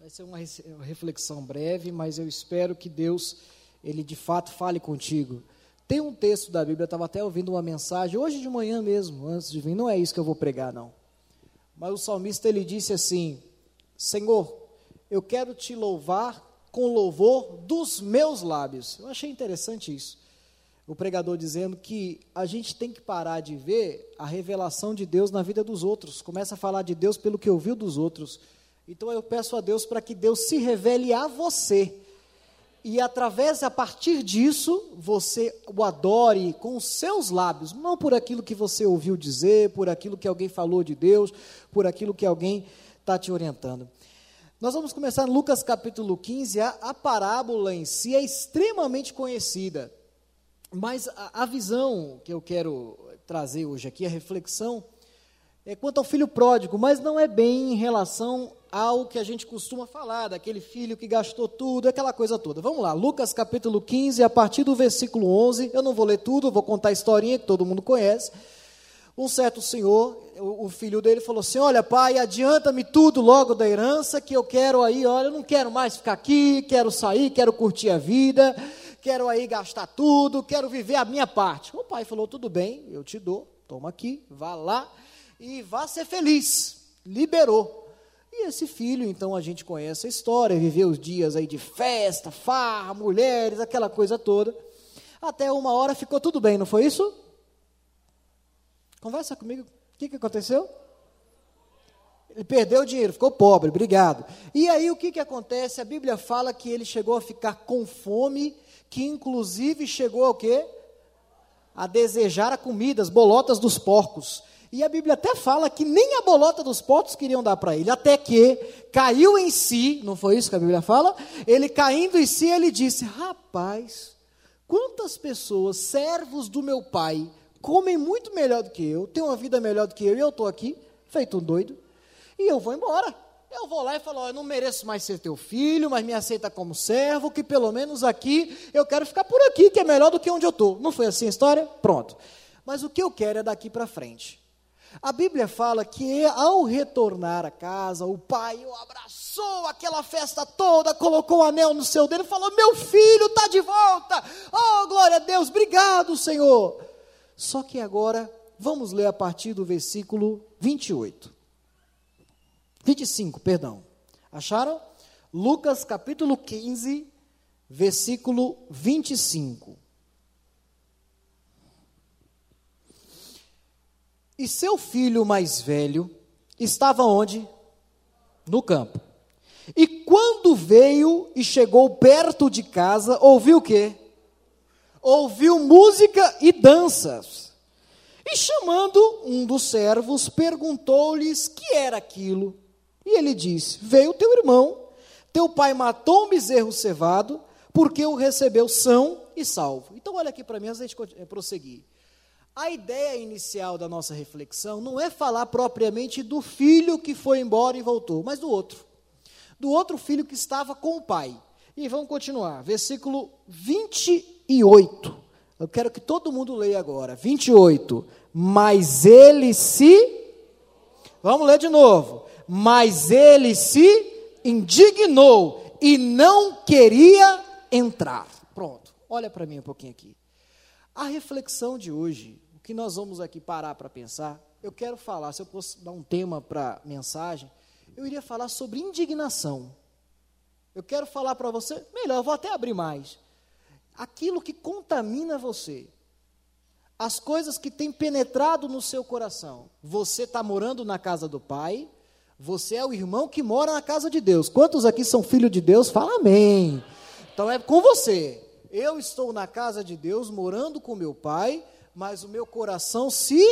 Vai ser uma reflexão breve, mas eu espero que Deus, ele de fato fale contigo. Tem um texto da Bíblia, eu estava até ouvindo uma mensagem, hoje de manhã mesmo, antes de vir, não é isso que eu vou pregar, não. Mas o salmista, ele disse assim, Senhor, eu quero te louvar com louvor dos meus lábios. Eu achei interessante isso. O pregador dizendo que a gente tem que parar de ver a revelação de Deus na vida dos outros. Começa a falar de Deus pelo que ouviu dos outros. Então eu peço a Deus para que Deus se revele a você. E através, a partir disso, você o adore com os seus lábios, não por aquilo que você ouviu dizer, por aquilo que alguém falou de Deus, por aquilo que alguém está te orientando. Nós vamos começar no Lucas capítulo 15. A, a, parábola em si é extremamente conhecida, mas a, a visão que eu quero trazer hoje aqui, a reflexão, é quanto ao filho pródigo, mas não é bem em relação ao que a gente costuma falar, daquele filho que gastou tudo, aquela coisa toda. Vamos lá, Lucas capítulo 15, a partir do versículo 11, eu não vou ler tudo, vou contar a historinha que todo mundo conhece. Um certo senhor, o, filho dele falou assim: Olha, pai, adianta-me tudo logo da herança, que eu quero aí, olha, eu não quero mais ficar aqui, quero sair, quero curtir a vida, quero aí gastar tudo, quero viver a minha parte. O pai falou: Tudo bem, eu te dou, toma aqui, vá lá e vá ser feliz. Liberou. E esse filho, então a gente conhece a história, viveu os dias aí de festa, farra, mulheres, aquela coisa toda. Até uma hora ficou tudo bem, não foi isso? Conversa comigo. O que, que aconteceu? Ele perdeu o dinheiro, ficou pobre, obrigado. E aí o que, que acontece? A Bíblia fala que ele chegou a ficar com fome, que inclusive chegou ao quê? A desejar a comida, as bolotas dos porcos. E a Bíblia até fala que nem a bolota dos potes queriam dar para ele, até que caiu em si, não foi isso que a Bíblia fala? Ele caindo em si, ele disse: Rapaz, quantas pessoas, servos do meu pai, comem muito melhor do que eu, têm uma vida melhor do que eu, e eu estou aqui, feito um doido, e eu vou embora. Eu vou lá e falo: oh, Eu não mereço mais ser teu filho, mas me aceita como servo, que pelo menos aqui eu quero ficar por aqui, que é melhor do que onde eu estou. Não foi assim a história? Pronto. Mas o que eu quero é daqui para frente. A Bíblia fala que ao retornar a casa, o pai o abraçou aquela festa toda, colocou o anel no seu dedo e falou: Meu filho está de volta! Oh, glória a Deus, obrigado, Senhor! Só que agora, vamos ler a partir do versículo 28. 25, perdão. Acharam? Lucas capítulo 15, versículo 25. E seu filho mais velho estava onde? No campo. E quando veio e chegou perto de casa, ouviu o quê? Ouviu música e danças. E chamando um dos servos, perguntou-lhes que era aquilo. E ele disse: Veio teu irmão, teu pai matou um bezerro cevado, porque o recebeu são e salvo. Então, olha aqui para mim, antes de gente prosseguir. A ideia inicial da nossa reflexão não é falar propriamente do filho que foi embora e voltou, mas do outro. Do outro filho que estava com o pai. E vamos continuar. Versículo 28. Eu quero que todo mundo leia agora. 28. Mas ele se. Vamos ler de novo. Mas ele se indignou e não queria entrar. Pronto. Olha para mim um pouquinho aqui. A reflexão de hoje que nós vamos aqui parar para pensar, eu quero falar, se eu fosse dar um tema para mensagem, eu iria falar sobre indignação. Eu quero falar para você, melhor, eu vou até abrir mais. Aquilo que contamina você, as coisas que têm penetrado no seu coração. Você está morando na casa do Pai, você é o irmão que mora na casa de Deus. Quantos aqui são filhos de Deus? Fala amém. Então é com você. Eu estou na casa de Deus, morando com meu Pai, mas o meu coração se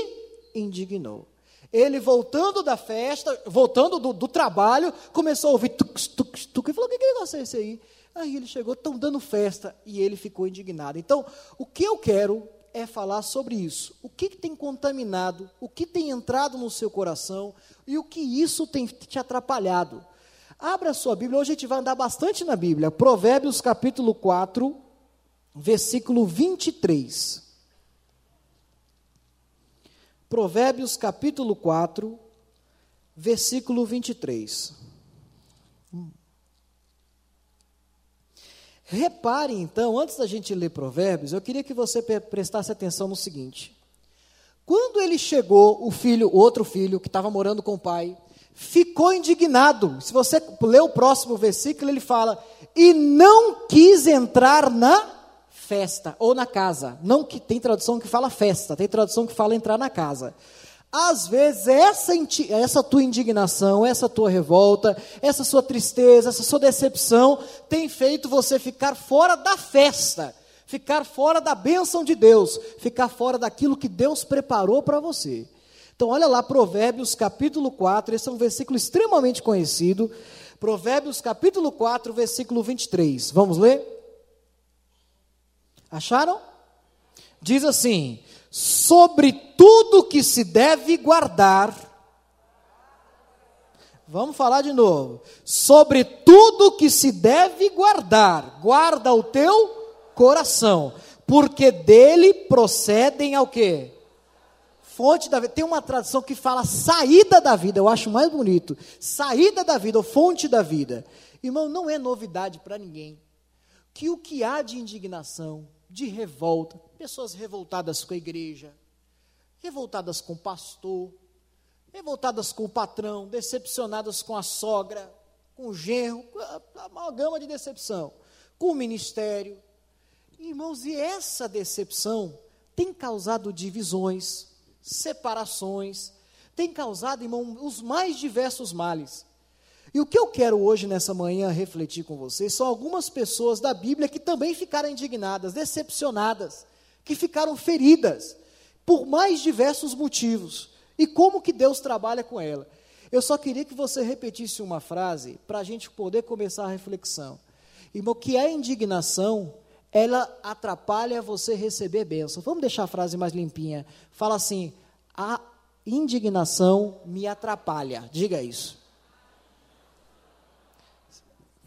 indignou. Ele voltando da festa, voltando do, do trabalho, começou a ouvir tuc, tuc, tuc, e falou: que negócio é esse aí? Aí ele chegou, estão dando festa, e ele ficou indignado. Então, o que eu quero é falar sobre isso. O que, que tem contaminado, o que tem entrado no seu coração e o que isso tem te atrapalhado. Abra a sua Bíblia, hoje a gente vai andar bastante na Bíblia. Provérbios capítulo 4, versículo 23. Provérbios capítulo 4, versículo 23. Repare então, antes da gente ler Provérbios, eu queria que você prestasse atenção no seguinte. Quando ele chegou, o filho, o outro filho, que estava morando com o pai, ficou indignado. Se você ler o próximo versículo, ele fala: e não quis entrar na festa ou na casa. Não que tem tradução que fala festa, tem tradução que fala entrar na casa. Às vezes, essa, essa tua indignação, essa tua revolta, essa sua tristeza, essa sua decepção, tem feito você ficar fora da festa, ficar fora da bênção de Deus, ficar fora daquilo que Deus preparou para você. Então, olha lá, Provérbios capítulo 4, esse é um versículo extremamente conhecido. Provérbios capítulo 4, versículo 23. Vamos ler? Acharam? Diz assim: sobre tudo que se deve guardar. Vamos falar de novo. Sobre tudo que se deve guardar, guarda o teu coração, porque dele procedem ao quê? Fonte da vida. Tem uma tradução que fala saída da vida, eu acho mais bonito. Saída da vida, ou fonte da vida. Irmão, não é novidade para ninguém que o que há de indignação, de revolta, pessoas revoltadas com a igreja, revoltadas com o pastor, revoltadas com o patrão, decepcionadas com a sogra, com o genro, a maior gama de decepção, com o ministério. Irmãos, e essa decepção tem causado divisões, separações, tem causado, irmão, os mais diversos males. E o que eu quero hoje, nessa manhã, refletir com vocês são algumas pessoas da Bíblia que também ficaram indignadas, decepcionadas, que ficaram feridas, por mais diversos motivos. E como que Deus trabalha com ela. Eu só queria que você repetisse uma frase para a gente poder começar a reflexão. Irmão, que a indignação, ela atrapalha você receber bênção. Vamos deixar a frase mais limpinha. Fala assim: a indignação me atrapalha. Diga isso.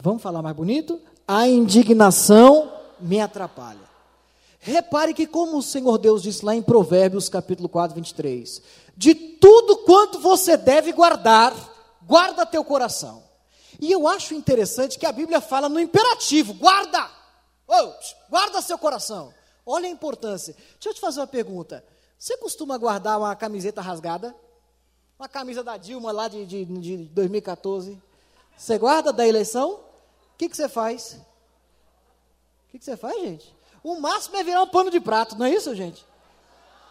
Vamos falar mais bonito? A indignação me atrapalha. Repare que, como o Senhor Deus disse lá em Provérbios, capítulo 4, 23, de tudo quanto você deve guardar, guarda teu coração. E eu acho interessante que a Bíblia fala no imperativo: guarda! Oh, guarda seu coração. Olha a importância. Deixa eu te fazer uma pergunta. Você costuma guardar uma camiseta rasgada? Uma camisa da Dilma lá de, de, de 2014? Você guarda da eleição? Que, que você faz? O que, que você faz, gente? O máximo é virar um pano de prato, não é isso, gente?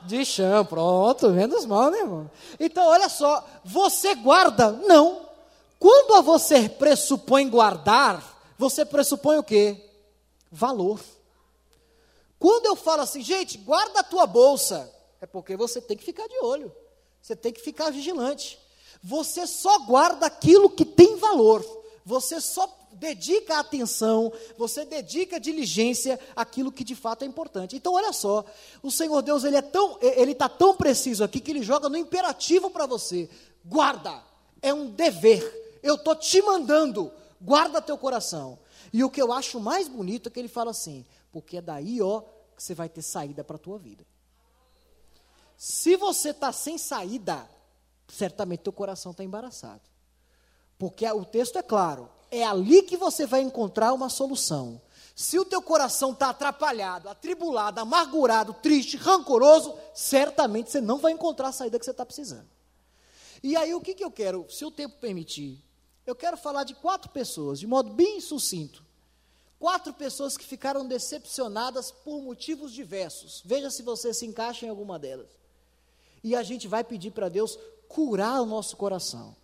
De chão, pronto, menos mal, né, irmão? Então, olha só, você guarda? Não. Quando você pressupõe guardar, você pressupõe o quê? Valor. Quando eu falo assim, gente, guarda a tua bolsa, é porque você tem que ficar de olho, você tem que ficar vigilante. Você só guarda aquilo que tem valor, você só dedica atenção, você dedica diligência àquilo que de fato é importante. Então, olha só, o Senhor Deus ele é tão, ele está tão preciso aqui que ele joga no imperativo para você. Guarda, é um dever. Eu estou te mandando, guarda teu coração. E o que eu acho mais bonito é que ele fala assim, porque é daí, ó, que você vai ter saída para a tua vida. Se você está sem saída, certamente teu coração está embaraçado. Porque o texto é claro, é ali que você vai encontrar uma solução. Se o teu coração está atrapalhado, atribulado, amargurado, triste, rancoroso, certamente você não vai encontrar a saída que você está precisando. E aí o que, que eu quero, se o tempo permitir, eu quero falar de quatro pessoas, de modo bem sucinto. Quatro pessoas que ficaram decepcionadas por motivos diversos. Veja se você se encaixa em alguma delas. E a gente vai pedir para Deus curar o nosso coração.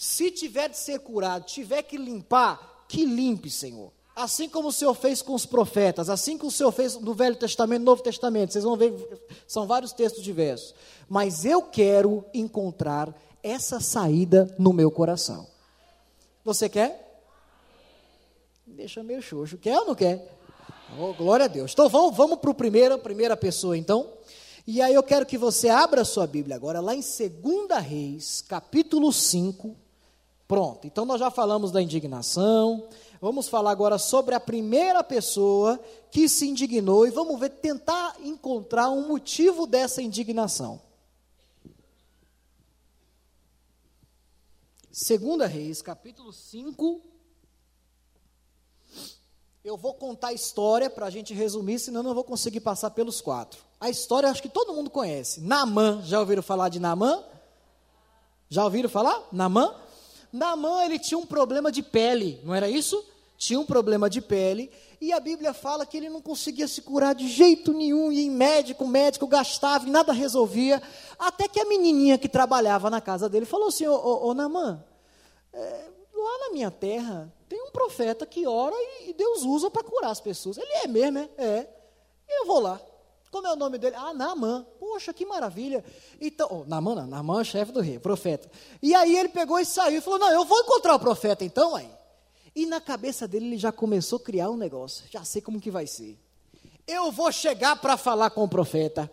Se tiver de ser curado, tiver que limpar, que limpe, Senhor. Assim como o Senhor fez com os profetas, assim como o Senhor fez no Velho Testamento, no Novo Testamento, vocês vão ver, são vários textos diversos. Mas eu quero encontrar essa saída no meu coração. Você quer? Deixa meio xoxo. Quer ou não quer? Oh, glória a Deus. Então vamos, vamos para a primeira, primeira pessoa, então. E aí eu quero que você abra a sua Bíblia agora, lá em 2 Reis, capítulo 5. Pronto, então nós já falamos da indignação. Vamos falar agora sobre a primeira pessoa que se indignou e vamos ver, tentar encontrar um motivo dessa indignação. Segunda Reis, capítulo 5, Eu vou contar a história para a gente resumir, senão não vou conseguir passar pelos quatro. A história acho que todo mundo conhece. Namã, já ouviram falar de Namã? Já ouviram falar? Namã? Namã, ele tinha um problema de pele, não era isso? Tinha um problema de pele, e a Bíblia fala que ele não conseguia se curar de jeito nenhum, ia em médico, médico gastava e nada resolvia, até que a menininha que trabalhava na casa dele falou assim, ô, ô, ô Namã, é, lá na minha terra tem um profeta que ora e, Deus usa para curar as pessoas. Ele é mesmo, é? É. Eu vou lá. Como é o nome dele? Ah, Naamã. Poxa, que maravilha. Então, oh, Naamã não, Naamã é chefe do rei, profeta. E aí ele pegou e saiu e falou, não, eu vou encontrar o profeta então, aí. E na cabeça dele ele já começou a criar um negócio. Já sei como que vai ser. Eu vou chegar para falar com o profeta.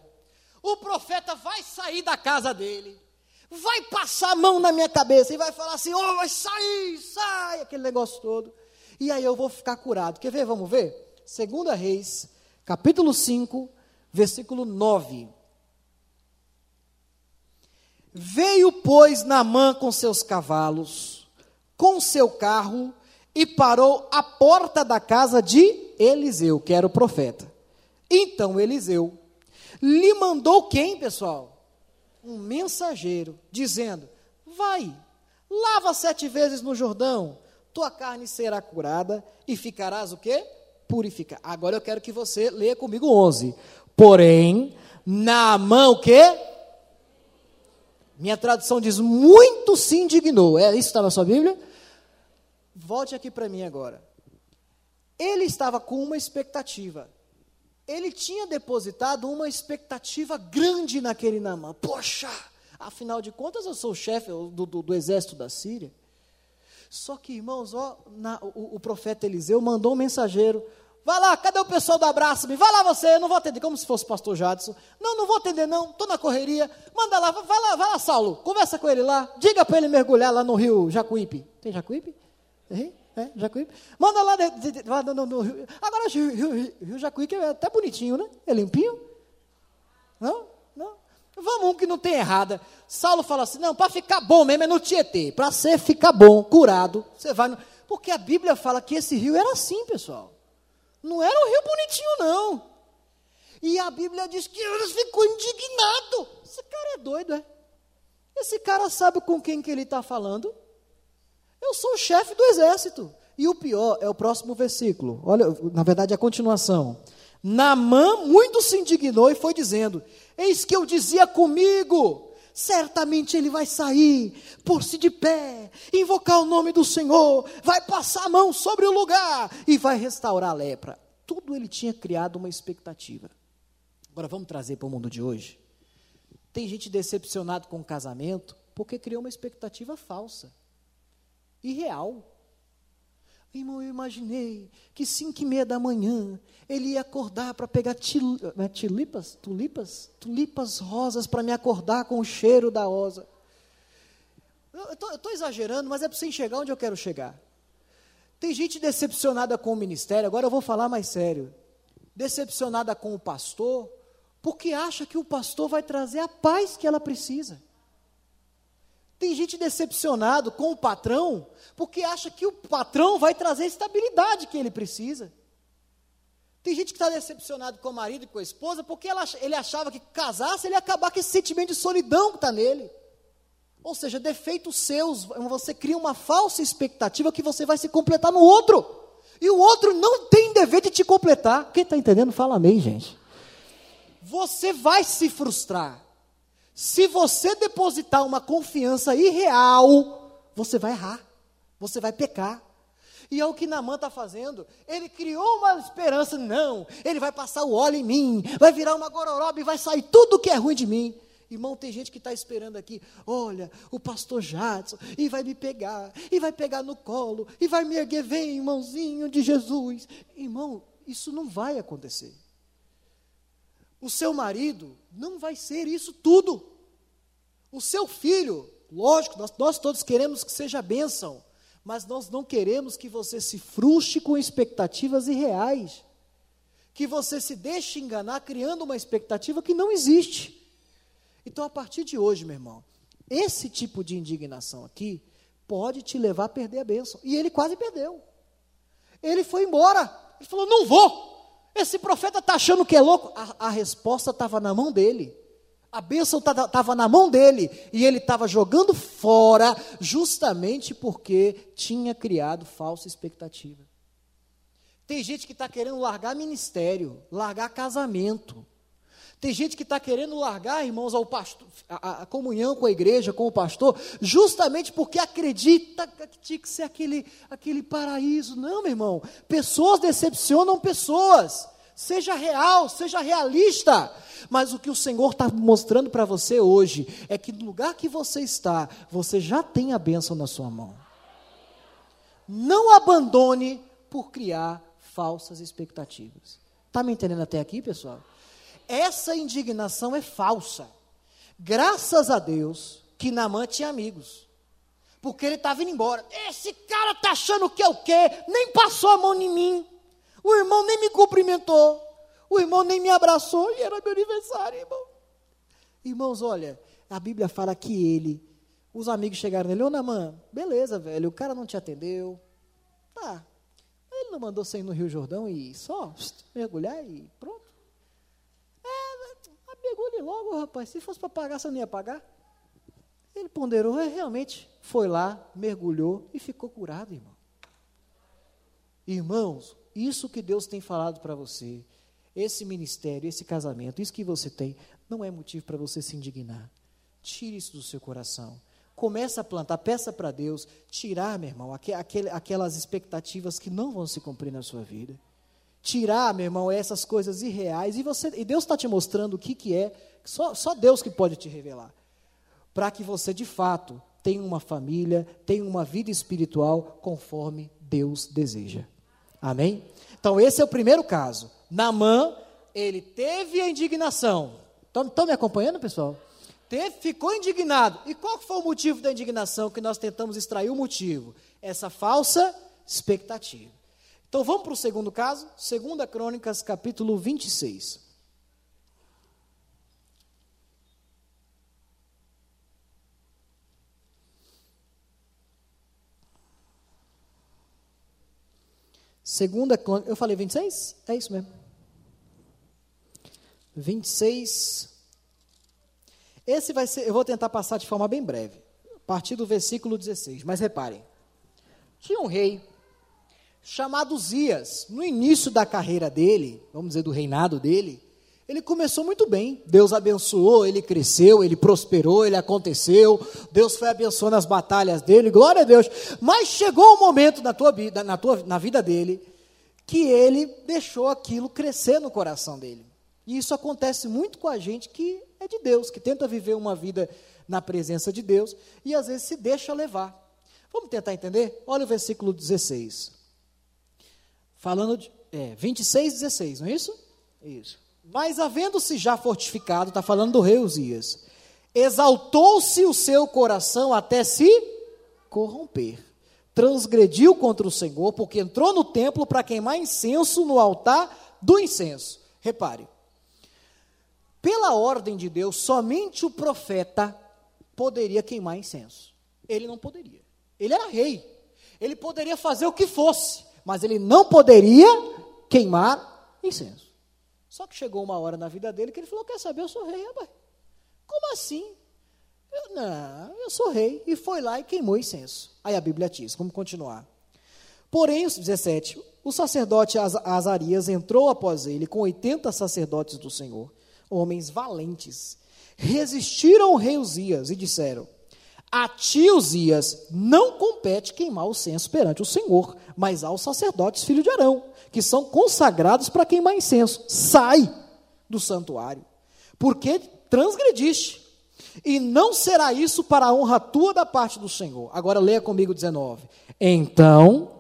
O profeta vai sair da casa dele vai passar a mão na minha cabeça e vai falar assim: oh, vai sair, sai, aquele negócio todo. E aí eu vou ficar curado. Quer ver? Vamos ver? Segunda Reis, capítulo 5, versículo 9. Veio, pois, Naamã com seus cavalos, com seu carro, e parou à porta da casa de Eliseu, que era o profeta. Então Eliseu lhe mandou quem, pessoal? um mensageiro, dizendo: Vai, lava sete vezes no Jordão, tua carne será curada e ficarás o quê? Purificar. Agora eu quero que você leia comigo 11. Porém, na mão o quê? Minha tradução diz: muito se indignou. É isso que está na sua Bíblia? Volte aqui para mim agora. Ele estava com uma expectativa ele tinha depositado uma expectativa grande naquele Namã. Poxa, afinal de contas eu sou o chefe do, do, do, exército da Síria. Só que, irmãos, ó, na, o, o, profeta Eliseu mandou um mensageiro. Vai lá, cadê o pessoal do abraço-me? Vai lá você, eu não vou atender, como se fosse o pastor Jadson. Não, não vou atender não, estou na correria. Manda lá, vai lá, vai lá, Saulo, conversa com ele lá. Diga para ele mergulhar lá no rio Jacuípe. Tem Jacuípe? Tem? É, Jacuípe. Manda lá, de, de, de, no, no, Rio. Agora o Rio, Rio, Rio Jacuípe é até bonitinho, né? É limpinho. Não? Não? Vamos um que não tem errada. Saulo fala assim: não, para ficar bom mesmo é no Tietê. Para ser ficar bom, curado, você vai no. Porque a Bíblia fala que esse rio era assim, pessoal. Não era um rio bonitinho, não. E a Bíblia diz que eles ficou indignado. Esse cara é doido, é? Esse cara sabe com quem que ele está falando? Eu sou o chefe do exército. E o pior é o próximo versículo. Olha, na verdade, a continuação. Namã muito se indignou e foi dizendo: Eis que eu dizia comigo, certamente ele vai sair, pôr-se de pé, invocar o nome do Senhor, vai passar a mão sobre o lugar e vai restaurar a lepra. Tudo ele tinha criado uma expectativa. Agora vamos trazer para o mundo de hoje. Tem gente decepcionado com o casamento porque criou uma expectativa falsa irreal. Irmão, eu imaginei que cinco e meia da manhã ele ia acordar para pegar til, né, tulipas, tulipas, tulipas rosas para me acordar com o cheiro da rosa. Eu estou exagerando, mas é para você enxergar onde eu quero chegar. Tem gente decepcionada com o ministério, agora eu vou falar mais sério. Decepcionada com o pastor, porque acha que o pastor vai trazer a paz que ela precisa. Tem gente decepcionado com o patrão porque acha que o patrão vai trazer a estabilidade que ele precisa. Tem gente que está decepcionado com o marido e com a esposa porque ela, ele achava que casasse ele ia acabar com esse sentimento de solidão que está nele. Ou seja, defeitos seus, você cria uma falsa expectativa que você vai se completar no outro. E o outro não tem dever de te completar. Quem está entendendo, fala amém, gente. Você vai se frustrar. Se você depositar uma confiança irreal, você vai errar, você vai pecar. E é o que Namã está fazendo. Ele criou uma esperança, não, ele vai passar o óleo em mim, vai virar uma gororoba e vai sair tudo que é ruim de mim. Irmão, tem gente que está esperando aqui, olha, o pastor Jadson, e vai me pegar, e vai pegar no colo, e vai me erguer, vem, irmãozinho de Jesus. Irmão, isso não vai acontecer. O seu marido não vai ser isso tudo. O seu filho, lógico, nós, nós todos queremos que seja bênção, mas nós não queremos que você se frustre com expectativas irreais. Que você se deixe enganar criando uma expectativa que não existe. Então, a partir de hoje, meu irmão, esse tipo de indignação aqui pode te levar a perder a bênção. E ele quase perdeu. Ele foi embora. Ele falou: Não vou. Esse profeta está achando que é louco. A, a resposta estava na mão dele. A bênção estava na mão dele. E ele estava jogando fora, justamente porque tinha criado falsa expectativa. Tem gente que está querendo largar ministério, largar casamento. Tem gente que está querendo largar, irmãos, pastor, a, a, comunhão com a igreja, com o pastor, justamente porque acredita que tinha que ser aquele, aquele paraíso. Não, meu irmão. Pessoas decepcionam pessoas. Seja real, seja realista. Mas o que o Senhor está mostrando para você hoje é que no lugar que você está, você já tem a bênção na sua mão. Não abandone por criar falsas expectativas. Está me entendendo até aqui, pessoal? Essa indignação é falsa. Graças a Deus que Namã tinha amigos. Porque ele estava indo embora. Esse cara está achando que é o quê? Nem passou a mão em mim. O irmão nem me cumprimentou. O irmão nem me abraçou. E era meu aniversário, irmão. Irmãos, olha, a Bíblia fala que ele, os amigos chegaram nele, ô Namã, beleza, velho, o cara não te atendeu. Tá. Ele não mandou você ir no Rio Jordão e só mergulhar e pronto. Mergulhe logo, rapaz. Se fosse para pagar, você não ia pagar? Ele ponderou, é, realmente foi lá, mergulhou e ficou curado, irmão. Irmãos, isso que Deus tem falado para você, esse ministério, esse casamento, isso que você tem, não é motivo para você se indignar. Tire isso do seu coração. Começa a plantar, peça para Deus tirar, meu irmão, aquelas expectativas que não vão se cumprir na sua vida tirar, meu irmão, essas coisas irreais. E, você, e Deus está te mostrando o que, que é, só, só Deus que pode te revelar. Para que você, de fato, tenha uma família, tenha uma vida espiritual conforme Deus deseja. Amém? Então, esse é o primeiro caso. Namã, ele teve a indignação. Estão me acompanhando, pessoal? Teve, ficou indignado. E qual foi o motivo da indignação que nós tentamos extrair o motivo? Essa falsa expectativa. Então vamos para o segundo caso, 2 Crônicas, capítulo 26. Segunda eu falei 26? É isso mesmo. 26. Esse vai ser, eu vou tentar passar de forma bem breve, a partir do versículo 16. Mas reparem, tinha um rei chamado Zias. No início da carreira dele, vamos dizer, do reinado dele, ele começou muito bem. Deus abençoou, ele cresceu, ele prosperou, ele aconteceu. Deus foi abençoando as batalhas dele, glória a Deus. Mas chegou um momento na, tua, na, tua, na vida dele que ele deixou aquilo crescer no coração dele. E isso acontece muito com a gente que é de Deus, que tenta viver uma vida na presença de Deus e às vezes se deixa levar. Vamos tentar entender? Olha o versículo 16. Falando de é, 26, 16, não é isso? Isso. Mas havendo-se já fortificado, está falando do rei Uzias, exaltou-se o seu coração até se corromper. Transgrediu contra o Senhor, porque entrou no templo para queimar incenso no altar do incenso. Repare, pela ordem de Deus, somente o profeta poderia queimar incenso. Ele não poderia. Ele era rei. Ele poderia fazer o que fosse mas ele não poderia queimar incenso. Só que chegou uma hora na vida dele que ele falou: Quer saber, eu sou rei, rapaz. Como assim? Eu, não, eu sou rei. E foi lá e queimou incenso. Aí a Bíblia diz: Vamos continuar. Porém, 17, o sacerdote Azarias entrou após ele com 80 sacerdotes do Senhor, homens valentes. Resistiram ao rei Uzias e disseram: a ti, Uzias, não compete queimar o censo perante o Senhor, mas aos sacerdotes filhos de Arão, que são consagrados para queimar incenso. Sai do santuário, porque transgrediste. E não será isso para a honra tua da parte do Senhor. Agora leia comigo 19. Então.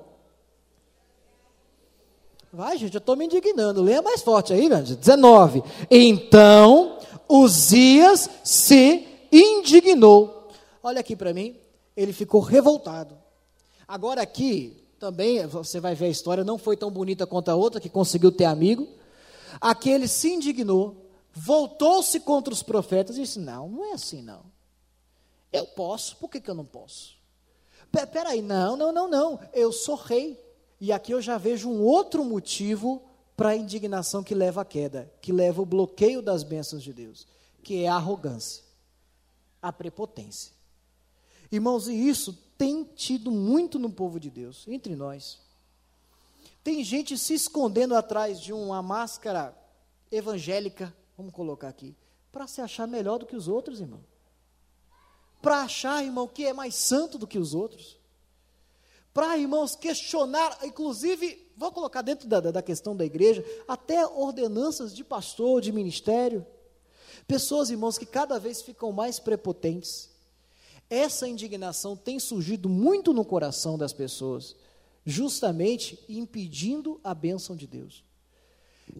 Vai, gente, eu estou me indignando. Leia mais forte aí, velho. 19. Então, Uzias se indignou Olha aqui para mim, ele ficou revoltado. Agora aqui, também, você vai ver a história, não foi tão bonita quanto a outra, que conseguiu ter amigo. Aqui ele se indignou, voltou-se contra os profetas e disse: Não, não é assim não. Eu posso, por que, que eu não posso? Peraí, não, não, não, não. Eu sou rei. E aqui eu já vejo um outro motivo para a indignação que leva à queda, que leva o bloqueio das bênçãos de Deus, que é a arrogância, a prepotência. Irmãos, e isso tem tido muito no povo de Deus, entre nós. Tem gente se escondendo atrás de uma máscara evangélica, vamos colocar aqui, para se achar melhor do que os outros, irmão. Para achar, irmão, que é mais santo do que os outros. Para, irmãos, questionar, inclusive, vou colocar dentro da, da questão da igreja, até ordenanças de pastor, de ministério. Pessoas, irmãos, que cada vez ficam mais prepotentes. Essa indignação tem surgido muito no coração das pessoas, justamente impedindo a bênção de Deus.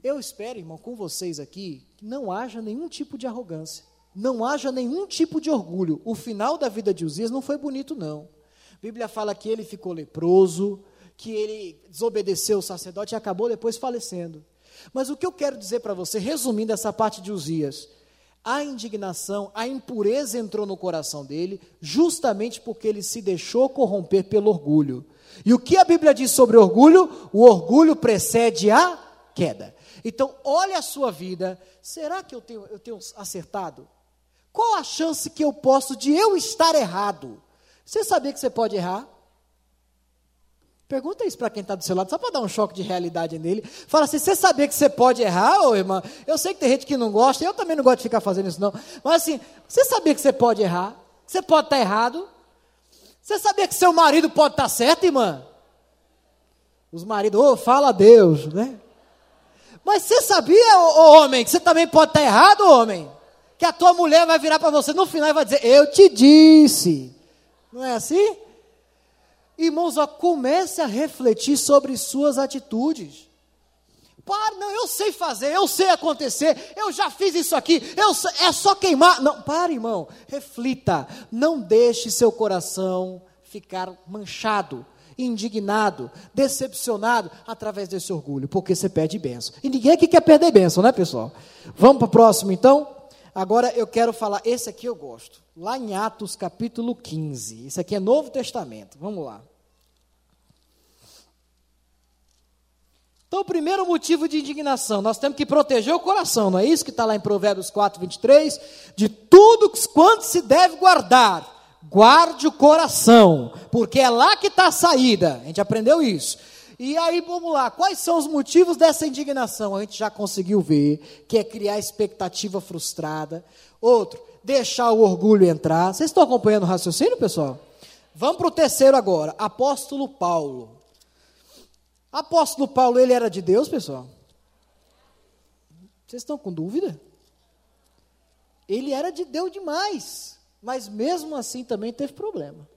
Eu espero, irmão, com vocês aqui, que não haja nenhum tipo de arrogância, não haja nenhum tipo de orgulho. O final da vida de Uzias não foi bonito, não. A Bíblia fala que ele ficou leproso, que ele desobedeceu o sacerdote e acabou depois falecendo. Mas o que eu quero dizer para você, resumindo essa parte de Uzias, a indignação, a impureza entrou no coração dele, justamente porque ele se deixou corromper pelo orgulho. E o que a Bíblia diz sobre orgulho? O orgulho precede a queda. Então, olhe a sua vida. Será que eu tenho, eu tenho acertado? Qual a chance que eu posso de eu estar errado? Você sabia que você pode errar? Pergunta isso para quem está do seu lado, só para dar um choque de realidade nele. Fala assim: você sabia que você pode errar, ô irmã? Eu sei que tem gente que não gosta, eu também não gosto de ficar fazendo isso, não. Mas assim, você sabia que você pode errar? Você pode estar tá errado? Você sabia que seu marido pode estar tá certo, irmã? Os maridos, ô, oh, fala a Deus, né? Mas você sabia, ô, homem, que você também pode estar errado, homem? Que a tua mulher vai virar para você no final e vai dizer: Eu te disse. Não é assim? Irmãos, ó, comece a refletir sobre suas atitudes. Para, não, eu sei fazer, eu sei acontecer, eu já fiz isso aqui, eu, é só queimar. Não, para, irmão, reflita. Não deixe seu coração ficar manchado indignado, decepcionado através desse orgulho, porque você perde bênção. E ninguém aqui quer perder bênção, né, pessoal? Vamos para o próximo, então? Agora eu quero falar, esse aqui eu gosto, lá em Atos capítulo 15. Isso aqui é Novo Testamento. Vamos lá. Então, o primeiro motivo de indignação, nós temos que proteger o coração, não é isso que está lá em Provérbios 4, 23? De tudo quanto se deve guardar, Guarde o coração, porque é lá que está a saída. A gente aprendeu isso. E aí, vamos lá, quais são os motivos dessa indignação? A gente já conseguiu ver, que é criar expectativa frustrada. Outro, deixar o orgulho entrar. Vocês estão acompanhando o raciocínio, pessoal? Vamos para o terceiro agora, apóstolo Paulo. Apóstolo Paulo, ele era de Deus, pessoal? Vocês estão com dúvida? Ele era de Deus demais. Mas mesmo assim também teve problema.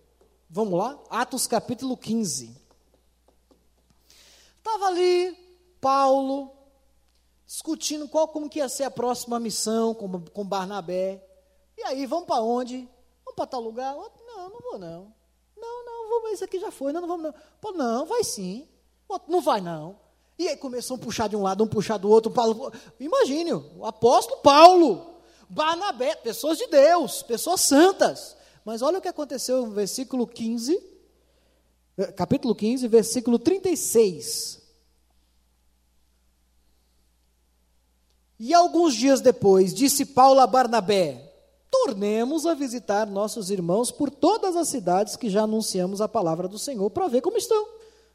Vamos lá? Atos capítulo 15. Estava ali Paulo discutindo qual como que ia ser a próxima missão com, com Barnabé. E aí, vamos para onde? Vamos para tal lugar? Não, não vou não. Não, não, vamos, isso aqui já foi, não, não vamos não. Pô, não, vai sim. Outro, não vai não. E aí começou a puxar de um lado, um puxar do outro. Paulo, imagine, o apóstolo Paulo, Barnabé, pessoas de Deus, pessoas santas. Mas olha o que aconteceu no versículo 15, eh, capítulo 15, versículo 36. E alguns dias depois, disse Paulo a Barnabé: Tornemos a visitar nossos irmãos por todas as cidades que já anunciamos a palavra do Senhor para ver como estão.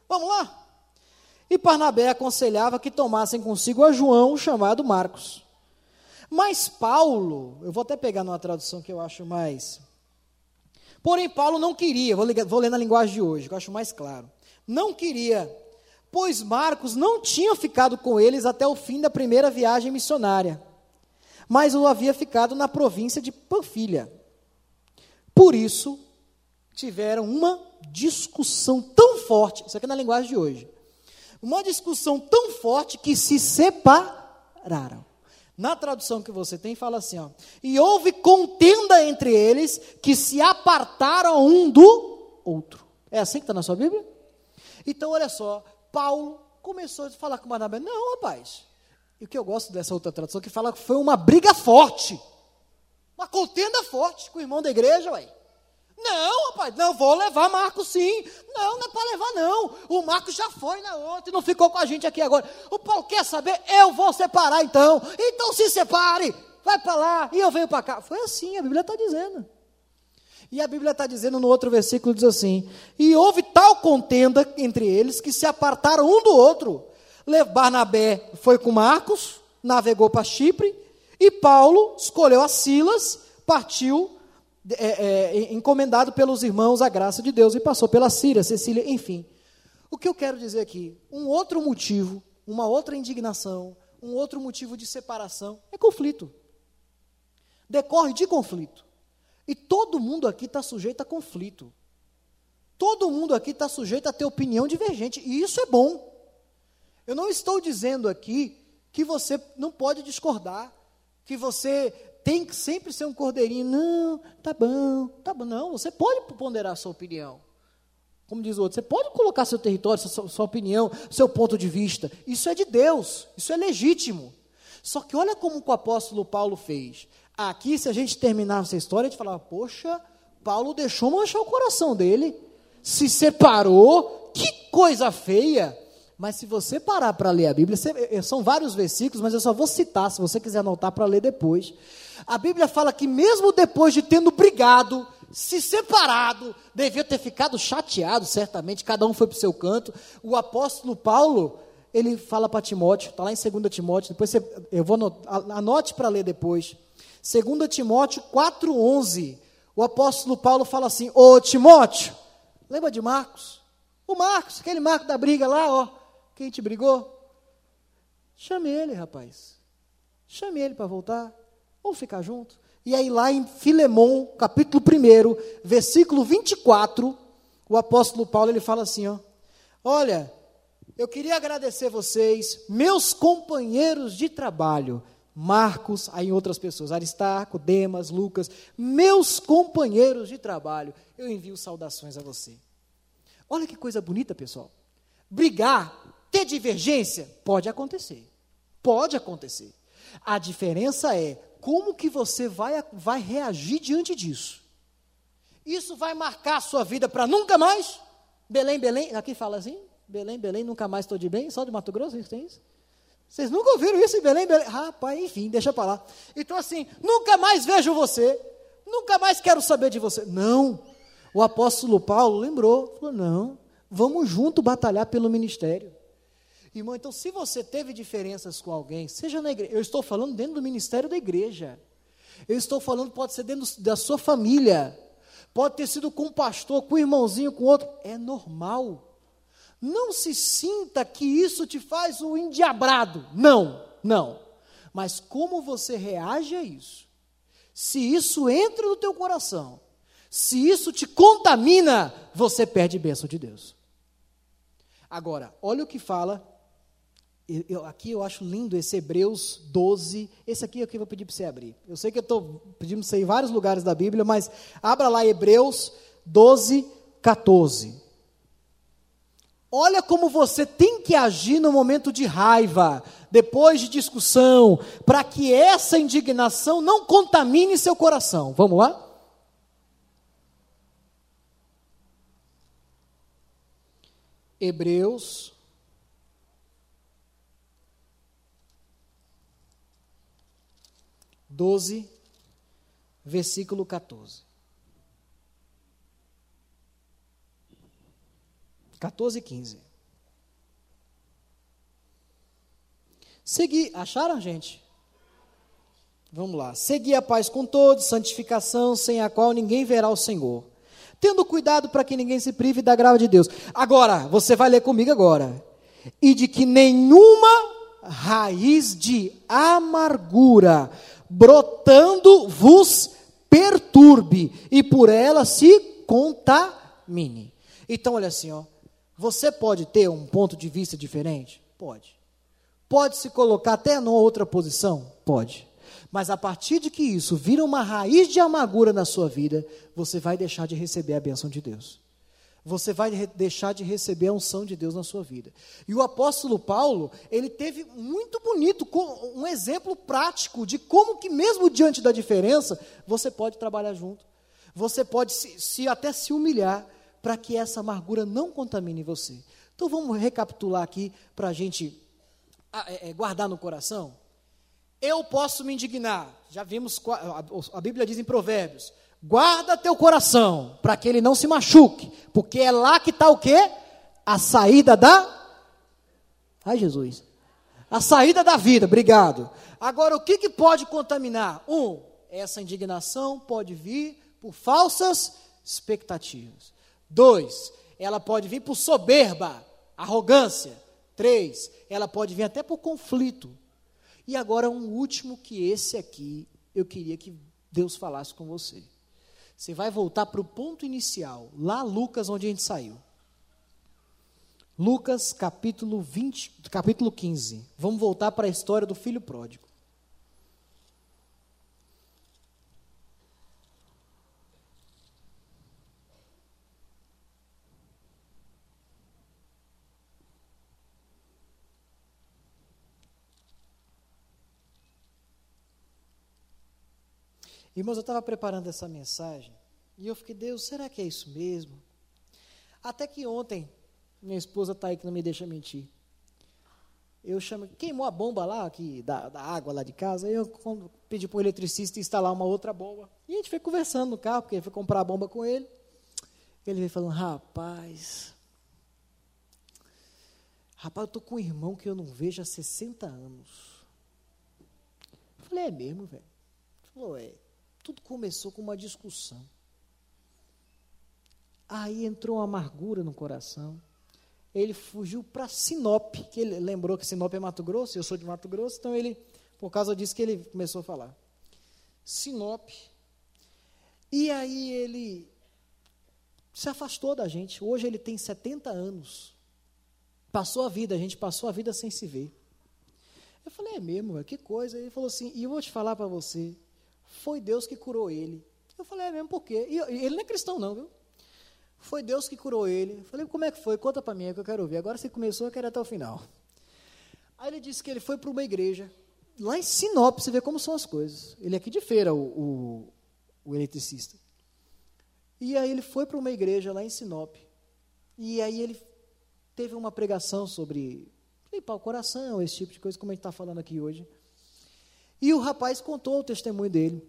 Vamos lá. E Barnabé aconselhava que tomassem consigo a João, chamado Marcos. Mas Paulo, eu vou até pegar numa tradução que eu acho mais. Porém, Paulo não queria, vou, vou ler na linguagem de hoje, que eu acho mais claro. Não queria, pois Marcos não tinha ficado com eles até o fim da primeira viagem missionária, mas o havia ficado na província de Panfilha. Por isso, tiveram uma discussão tão forte, isso aqui é na linguagem de hoje, uma discussão tão forte que se separaram. Na tradução que você tem, fala assim: ó, e houve contenda entre eles que se apartaram um do outro. É assim que está na sua Bíblia? Então, olha só, Paulo começou a falar com Barnabé: não, rapaz. E o que eu gosto dessa outra tradução, que fala que foi uma briga forte, uma contenda forte com o irmão da igreja, ué. Não, rapaz, não vou levar Marcos sim. Não, não é para levar, não. O Marcos já foi na outra e não ficou com a gente aqui agora. O Paulo quer saber? Eu vou separar então. Então se separe. Vai para lá e eu venho para cá. Foi assim, a Bíblia está dizendo. E a Bíblia está dizendo no outro versículo, diz assim: E houve tal contenda entre eles que se apartaram um do outro. Barnabé foi com Marcos, navegou para Chipre, e Paulo escolheu a Silas, partiu é, é, encomendado pelos irmãos a graça de Deus e passou pela Síria, Cecília, enfim. O que eu quero dizer aqui? Um outro motivo, uma outra indignação, um outro motivo de separação é conflito. Decorre de conflito. E todo mundo aqui está sujeito a conflito. Todo mundo aqui está sujeito a ter opinião divergente. E isso é bom. Eu não estou dizendo aqui que você não pode discordar, que você tem que sempre ser um cordeirinho. Não, tá bom, tá bom. Não, você pode ponderar a sua opinião. Como diz o outro, você pode colocar seu território, sua, sua opinião, seu ponto de vista. Isso é de Deus, isso é legítimo. Só que olha como o apóstolo Paulo fez. Aqui, se a gente terminar essa história, a gente falava, poxa, Paulo deixou manchar o coração dele, se separou, que coisa feia. Mas se você parar para ler a Bíblia, eh, são vários versículos, mas eu só vou citar, se você quiser anotar para ler depois. A Bíblia fala que mesmo depois de tendo brigado, se separado, devia ter ficado chateado, certamente, cada um foi para o seu canto. O apóstolo Paulo, ele fala para Timóteo, está lá em 2 Timóteo, depois você, eu vou anotar, anote para ler depois. 2 Timóteo 4,11, o apóstolo Paulo fala assim: Ô Timóteo, lembra de Marcos? O Marcos, aquele Marcos da briga lá, ó, quem te brigou? Chame ele, rapaz. Chame ele para voltar. Vamos ficar junto. E aí, lá em Filemão, capítulo 1, versículo 24, o apóstolo Paulo ele fala assim: ó, Olha, eu queria agradecer vocês, meus companheiros de trabalho, Marcos, aí outras pessoas, Aristarco, Demas, Lucas, meus companheiros de trabalho, eu envio saudações a você. Olha que coisa bonita, pessoal. Brigar, ter divergência, pode acontecer. Pode acontecer. A diferença é como que você vai, vai reagir diante disso. Isso vai marcar a sua vida para nunca mais. Belém, Belém, aqui fala assim, Belém, Belém, nunca mais estou de bem, só de Mato Grosso, tem isso? Vocês nunca ouviram isso em Belém, Belém? Rapaz, enfim, deixa para lá. Então, assim, nunca mais vejo você, nunca mais quero saber de você. Não. O apóstolo Paulo lembrou, falou: não, vamos junto batalhar pelo ministério. Irmão, então, se você teve diferenças com alguém, seja na igreja, eu estou falando dentro do ministério da igreja. Eu estou falando, pode ser dentro da sua família, pode ter sido com um pastor, com um irmãozinho, com outro. É normal. Não se sinta que isso te faz um endiabrado. Não, não. Mas como você reage a isso? Se isso entra no teu coração, se isso te contamina, você perde bênção de Deus. Agora, olha o que fala. Eu, aqui eu acho lindo esse Hebreus 12. Esse aqui é o que eu vou pedir para você abrir. Eu sei que eu estou pedindo para você em vários lugares da Bíblia, mas abra lá Hebreus 12, 14. Olha como você tem que agir no momento de raiva, depois de discussão, para que essa indignação não contamine seu coração. Vamos lá? Hebreus doze, versículo 14. 14 e 15. Segui, acharam, gente? Vamos lá. Segui a paz com todos, santificação, sem a qual ninguém verá o Senhor. Tendo cuidado para que ninguém se prive da graça de Deus. Agora, você vai ler comigo agora. E de que nenhuma raiz de amargura brotando vos perturbe e por ela se contamine. Então, olha assim, ó. Você pode ter um ponto de vista diferente? Pode. Pode se colocar até numa outra posição? Pode. Mas a partir de que isso vira uma raiz de amargura na sua vida, você vai deixar de receber a bênção de Deus. Você vai deixar de receber a unção de Deus na sua vida. E o apóstolo Paulo, ele teve muito bonito, um exemplo prático de como que mesmo diante da diferença, você pode trabalhar junto. você pode se, se até se humilhar para que essa amargura não contamine você. Então vamos recapitular aqui para a gente é, é, guardar no coração. Eu posso me indignar. Já vimos, a Bíblia diz em Provérbios: guarda teu coração, para que ele não se machuque, porque é lá que está o quê? A saída da. Ai, Jesus. A saída da vida, obrigado. Agora, o que, que pode contaminar? Um, essa indignação pode vir por falsas expectativas. Dois, ela pode vir por soberba, arrogância. Três, ela pode vir até por conflito. E agora um último que esse aqui eu queria que Deus falasse com você. Você vai voltar para o ponto inicial, lá Lucas, onde a gente saiu. Lucas capítulo 20, capítulo 15. Vamos voltar para a história do filho pródigo. Irmãos, eu estava preparando essa mensagem e eu fiquei, Deus, será que é isso mesmo? Até que ontem, minha esposa está aí que não me deixa mentir. Eu chamo, queimou a bomba lá, aqui, da, da água lá de casa, eu pedi para o eletricista instalar uma outra bomba. E a gente foi conversando no carro, porque foi comprar a bomba com ele. Ele veio falando, rapaz, rapaz, eu estou com um irmão que eu não vejo há 60 anos. Eu falei, é mesmo, velho? Ele falou, é. Tudo começou com uma discussão. Aí entrou uma amargura no coração. Ele fugiu para Sinop, que ele lembrou que Sinop é Mato Grosso, eu sou de Mato Grosso, então ele, por causa disso que ele começou a falar. Sinop. E aí ele se afastou da gente. Hoje ele tem 70 anos. Passou a vida, a gente passou a vida sem se ver. Eu falei, é mesmo, que coisa. Ele falou assim, e eu vou te falar para você, foi Deus que curou ele. Eu falei, é mesmo, por quê? E ele não é cristão, não, viu? Foi Deus que curou ele. Eu falei, como é que foi? Conta para mim, é que eu quero ouvir. Agora você começou, eu quero até o final. Aí ele disse que ele foi para uma igreja, lá em Sinop, você vê como são as coisas. Ele é aqui de feira, o, o, o eletricista. E aí ele foi para uma igreja lá em Sinop. E aí ele teve uma pregação sobre limpar o coração, esse tipo de coisa, como a gente está falando aqui hoje. E o rapaz contou o testemunho dele.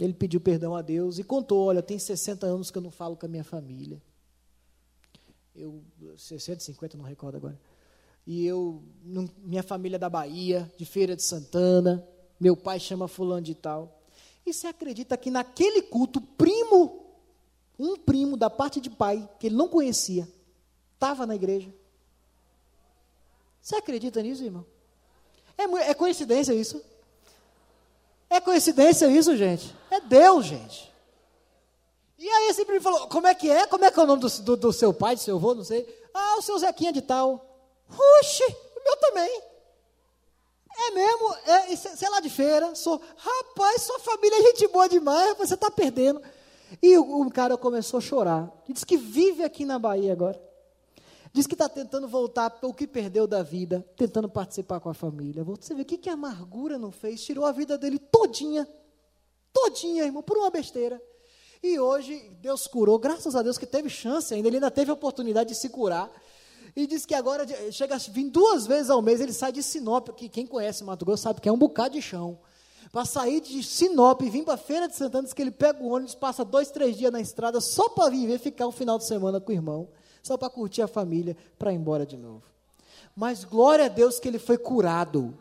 Ele pediu perdão a Deus e contou: Olha, tem 60 anos que eu não falo com a minha família. Eu, 60, 50, não recordo agora. E eu, minha família é da Bahia, de Feira de Santana, meu pai chama fulano de tal. E você acredita que naquele culto, primo, um primo da parte de pai, que ele não conhecia, estava na igreja? Você acredita nisso, irmão? É, é coincidência isso? É coincidência isso, gente? É Deus, gente. E aí esse primo falou, como é que é? Como é que é o nome do, do, do seu pai, do seu avô, não sei. Ah, o seu Zequinha de tal. Oxe, o meu também. É mesmo, é, sei lá de feira, sou, rapaz, sua família é gente boa demais, você está perdendo. E o, o, cara começou a chorar. E disse que vive aqui na Bahia agora. Diz que está tentando voltar para o que perdeu da vida, tentando participar com a família. Você vê o que, que a amargura não fez? Tirou a vida dele todinha. Todinha, irmão, por uma besteira. E hoje Deus curou, graças a Deus que teve chance ainda, ele ainda teve a oportunidade de se curar. E diz que agora chega a vir duas vezes ao mês, ele sai de Sinop, que quem conhece Mato Grosso sabe que é um bocado de chão. Para sair de Sinop e vir para a Feira de Santana, diz que ele pega o ônibus, passa dois, três dias na estrada só para viver, ficar um final de semana com o irmão só para curtir a família, para ir embora de novo. Mas glória a Deus que ele foi curado.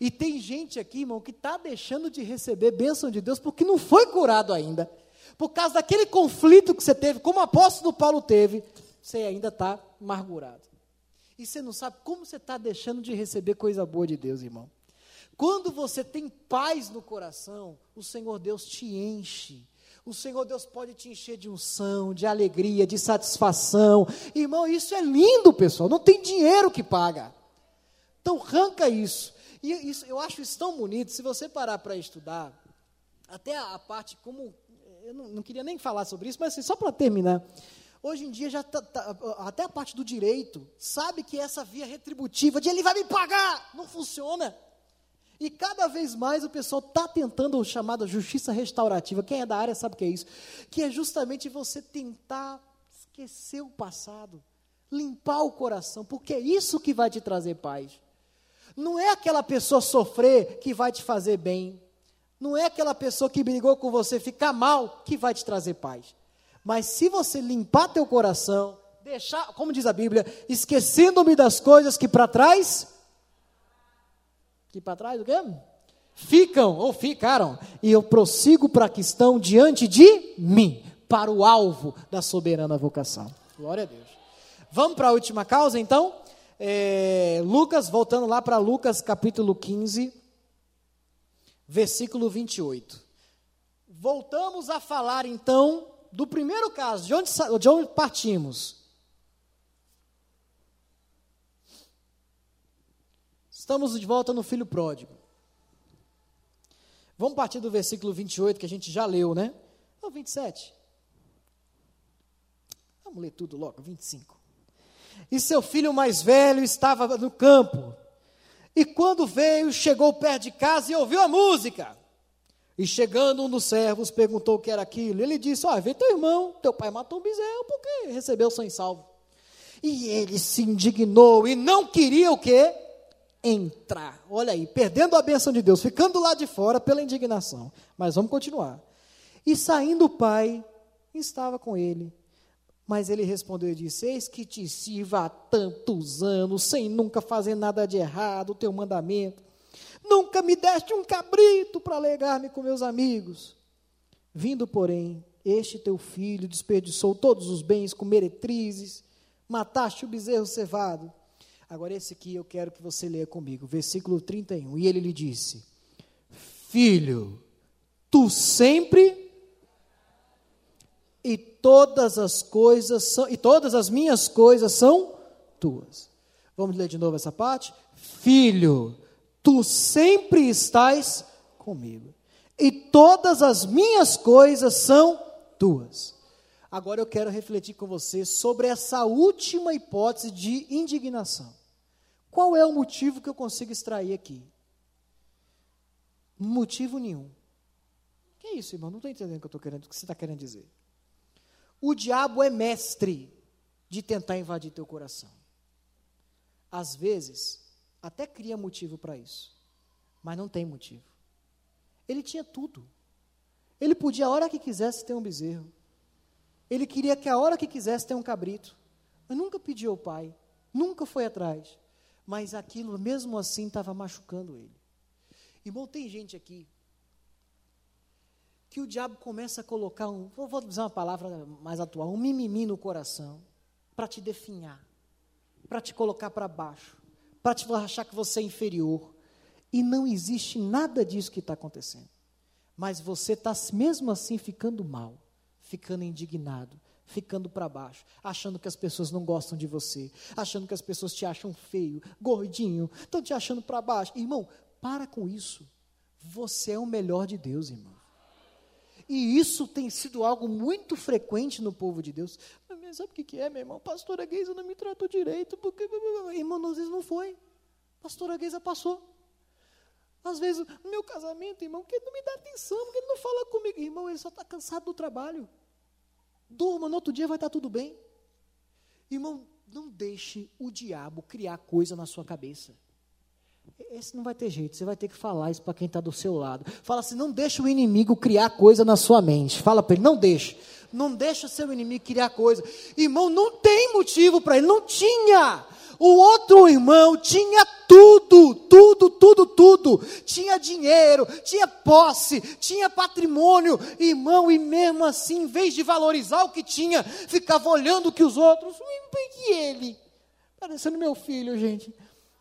E tem gente aqui, irmão, que está deixando de receber bênção de Deus porque não foi curado ainda. Por causa daquele conflito que você teve, como o apóstolo Paulo teve, você ainda está amargurado. E você não sabe como você está deixando de receber coisa boa de Deus, irmão. Quando você tem paz no coração, o Senhor Deus te enche o Senhor Deus pode te encher de unção, de alegria, de satisfação. Irmão, isso é lindo, pessoal. Não tem dinheiro que paga. Então, arranca isso. E isso, eu acho isso tão bonito. Se você parar para estudar, até a, a, parte como. Eu não, não, queria nem falar sobre isso, mas assim, só para terminar. Hoje em dia, já tá, tá, até a parte do direito sabe que essa via retributiva de ele vai me pagar não funciona. E cada vez mais o pessoal está tentando o chamado justiça restaurativa. Quem é da área sabe o que é isso. Que é justamente você tentar esquecer o passado, limpar o coração, porque é isso que vai te trazer paz. Não é aquela pessoa sofrer que vai te fazer bem. Não é aquela pessoa que brigou com você ficar mal que vai te trazer paz. Mas se você limpar teu coração, deixar, como diz a Bíblia, esquecendo-me das coisas que para trás que para trás o quê? Ficam ou ficaram, e eu prossigo para que estão diante de mim, para o alvo da soberana vocação. Glória a Deus. Vamos para a última causa, então? É, Lucas, voltando lá para Lucas capítulo 15, versículo 28. Voltamos a falar então do primeiro caso, de onde, de onde partimos? Estamos de volta no filho pródigo. Vamos partir do versículo 28 que a gente já leu, né? Ou 27. Vamos ler tudo logo, 25. E seu filho mais velho estava no campo. E quando veio, chegou perto de casa e ouviu a música. E chegando um dos servos, perguntou o que era aquilo. Ele disse: Olha, vê teu irmão, teu pai matou um bezerro porque recebeu sem salvo. E ele se indignou e não queria o quê? Entrar. Olha aí, perdendo a benção de Deus, ficando lá de fora pela indignação. Mas vamos continuar. E saindo o pai, estava com ele. Mas ele respondeu e disse: Eis que te sirva há tantos anos, sem nunca fazer nada de errado, o teu mandamento. Nunca me deste um cabrito para alegar-me com meus amigos. Vindo, porém, este teu filho desperdiçou todos os bens com meretrizes, mataste o bezerro cevado. Agora, esse aqui eu quero que você leia comigo, versículo 31. E ele lhe disse: Filho, tu sempre e todas as coisas são, e todas as minhas coisas são tuas. Vamos ler de novo essa parte? Filho, tu sempre estás comigo, e todas as minhas coisas são tuas. Agora eu quero refletir com você sobre essa última hipótese de indignação. Qual é o motivo que eu consigo extrair aqui? Motivo nenhum. Que é isso, irmão? Não estou entendendo o que, eu tô querendo, o que você está querendo dizer. O diabo é mestre de tentar invadir teu coração. Às vezes, até cria motivo para isso, mas não tem motivo. Ele tinha tudo. Ele podia, a hora que quisesse, ter um bezerro. Ele queria que a hora que quisesse ter um cabrito, mas nunca pediu ao pai, nunca foi atrás. Mas aquilo, mesmo assim, estava machucando ele. Irmão, tem gente aqui que o diabo começa a colocar um, vou usar uma palavra mais atual, um mimimi no coração, para te definhar, para te colocar para baixo, para te achar que você é inferior. E não existe nada disso que está acontecendo. Mas você está mesmo assim ficando mal ficando indignado, ficando para baixo, achando que as pessoas não gostam de você, achando que as pessoas te acham feio, gordinho, estão te achando para baixo. Irmão, para com isso. Você é o melhor de Deus, irmão. E isso tem sido algo muito frequente no povo de Deus. Mas sabe o que é, meu irmão? Pastora Geisa não me tratou direito, porque. Irmão, às vezes não foi. Pastora Geisa passou. Às vezes, no meu casamento, irmão, que ele não me dá atenção, que ele não fala comigo. Irmão, ele só está cansado do trabalho. Durma, no outro dia vai estar tudo bem. Irmão, não deixe o diabo criar coisa na sua cabeça. Esse não vai ter jeito, você vai ter que falar isso para quem está do seu lado. Fala assim: não deixe o inimigo criar coisa na sua mente. Fala para ele: não deixe. Não deixe o seu inimigo criar coisa. Irmão, não tem motivo para ele, não tinha. O outro irmão tinha tudo, tudo, tudo, tudo. Tinha dinheiro, tinha posse, tinha patrimônio, irmão, e mesmo assim, em vez de valorizar o que tinha, ficava olhando que os outros, e ele? Parecendo meu filho, gente.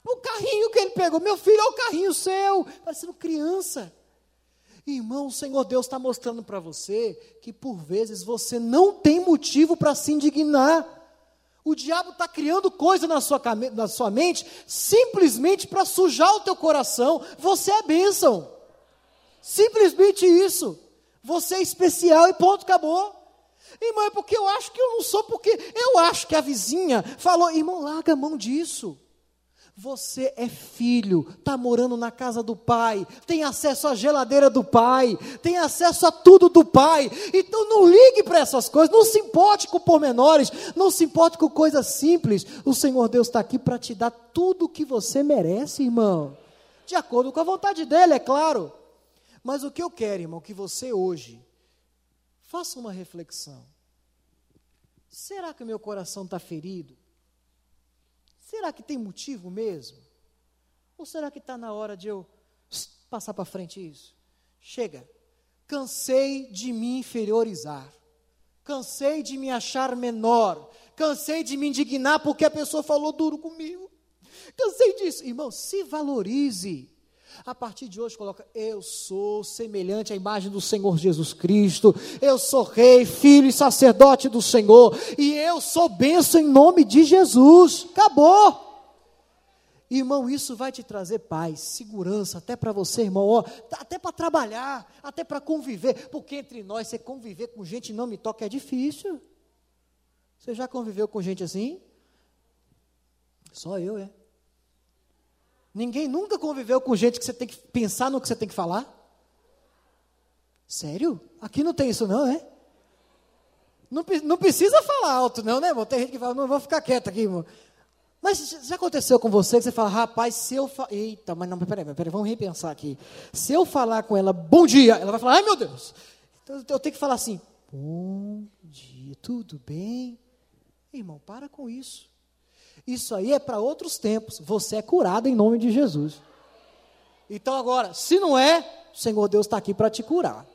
O carrinho que ele pegou, meu filho, é o carrinho seu, parecendo criança. Irmão, o Senhor Deus está mostrando para você que por vezes você não tem motivo para se indignar. O diabo está criando coisa na sua, na sua mente simplesmente para sujar o teu coração. Você é bênção. Simplesmente isso. Você é especial e ponto, acabou. Irmão, é porque eu acho que eu não sou, porque eu acho que a vizinha falou, irmão, larga a mão disso. Você é filho, está morando na casa do pai, tem acesso à geladeira do pai, tem acesso a tudo do pai. Então não ligue para essas coisas, não se importe com pormenores, não se importe com coisas simples. O Senhor Deus está aqui para te dar tudo o que você merece, irmão. De acordo com a vontade dele, é claro. Mas o que eu quero, irmão, que você hoje faça uma reflexão. Será que o meu coração está ferido? Será que tem motivo mesmo? Ou será que está na hora de eu passar para frente isso? Chega. Cansei de me inferiorizar. Cansei de me achar menor. Cansei de me indignar porque a pessoa falou duro comigo. Cansei disso. Irmão, se valorize. A partir de hoje, coloca: Eu sou semelhante à imagem do Senhor Jesus Cristo. Eu sou rei, filho e sacerdote do Senhor. E eu sou benção em nome de Jesus. Acabou. Irmão, isso vai te trazer paz, segurança, até para você, irmão, ó, até para trabalhar, até para conviver, porque entre nós, você conviver com gente não me toca é difícil. Você já conviveu com gente assim? Só eu, é. Ninguém nunca conviveu com gente que você tem que pensar no que você tem que falar? Sério? Aqui não tem isso não, é? Não, não precisa falar alto não, né, irmão? Tem gente que fala, não, vou ficar quieto aqui, irmão. Mas já aconteceu com você que você fala, rapaz, se eu falar. Eita, mas não, peraí, peraí, vamos repensar aqui. Se eu falar com ela, bom dia, ela vai falar, ai meu Deus. Então eu tenho que falar assim, bom dia, tudo bem? Irmão, para com isso. Isso aí é para outros tempos. Você é curado em nome de Jesus. Então agora, se não é, o Senhor Deus está aqui para te curar.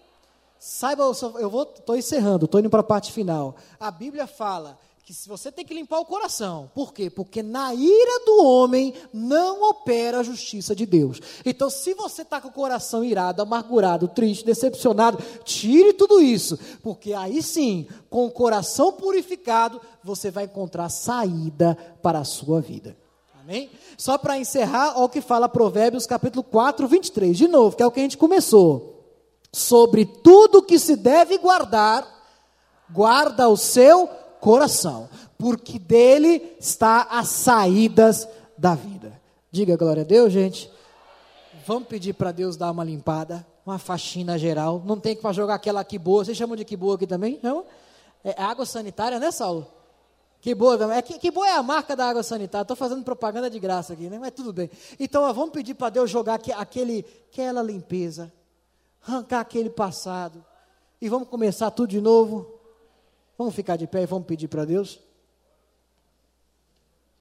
Saiba, eu estou encerrando, estou indo para a parte final. A Bíblia fala que se você tem que limpar o coração. Por quê? Porque na ira do homem não opera a justiça de Deus. Então, se você está com o coração irado, amargurado, triste, decepcionado, tire tudo isso. Porque aí sim, com o coração purificado, você vai encontrar saída para a sua vida. Amém? Só para encerrar, olha o que fala Provérbios capítulo 4, 23. De novo, que é o que a gente começou. Sobre tudo que se deve guardar, guarda o seu coração, porque dele está as saídas da vida. Diga glória a Deus, gente. Vamos pedir para Deus dar uma limpada, uma faxina geral. Não tem que jogar aquela que boa. Vocês chamam de que boa aqui também? Não? É água sanitária, né, Saulo? Que boa, é, que, que, boa é a marca da água sanitária. Estou fazendo propaganda de graça aqui, né? Mas tudo bem. Então, ó, vamos pedir para Deus jogar aquele, aquela limpeza, arrancar aquele passado. E vamos começar tudo de novo. Vamos ficar de pé e vamos pedir para Deus?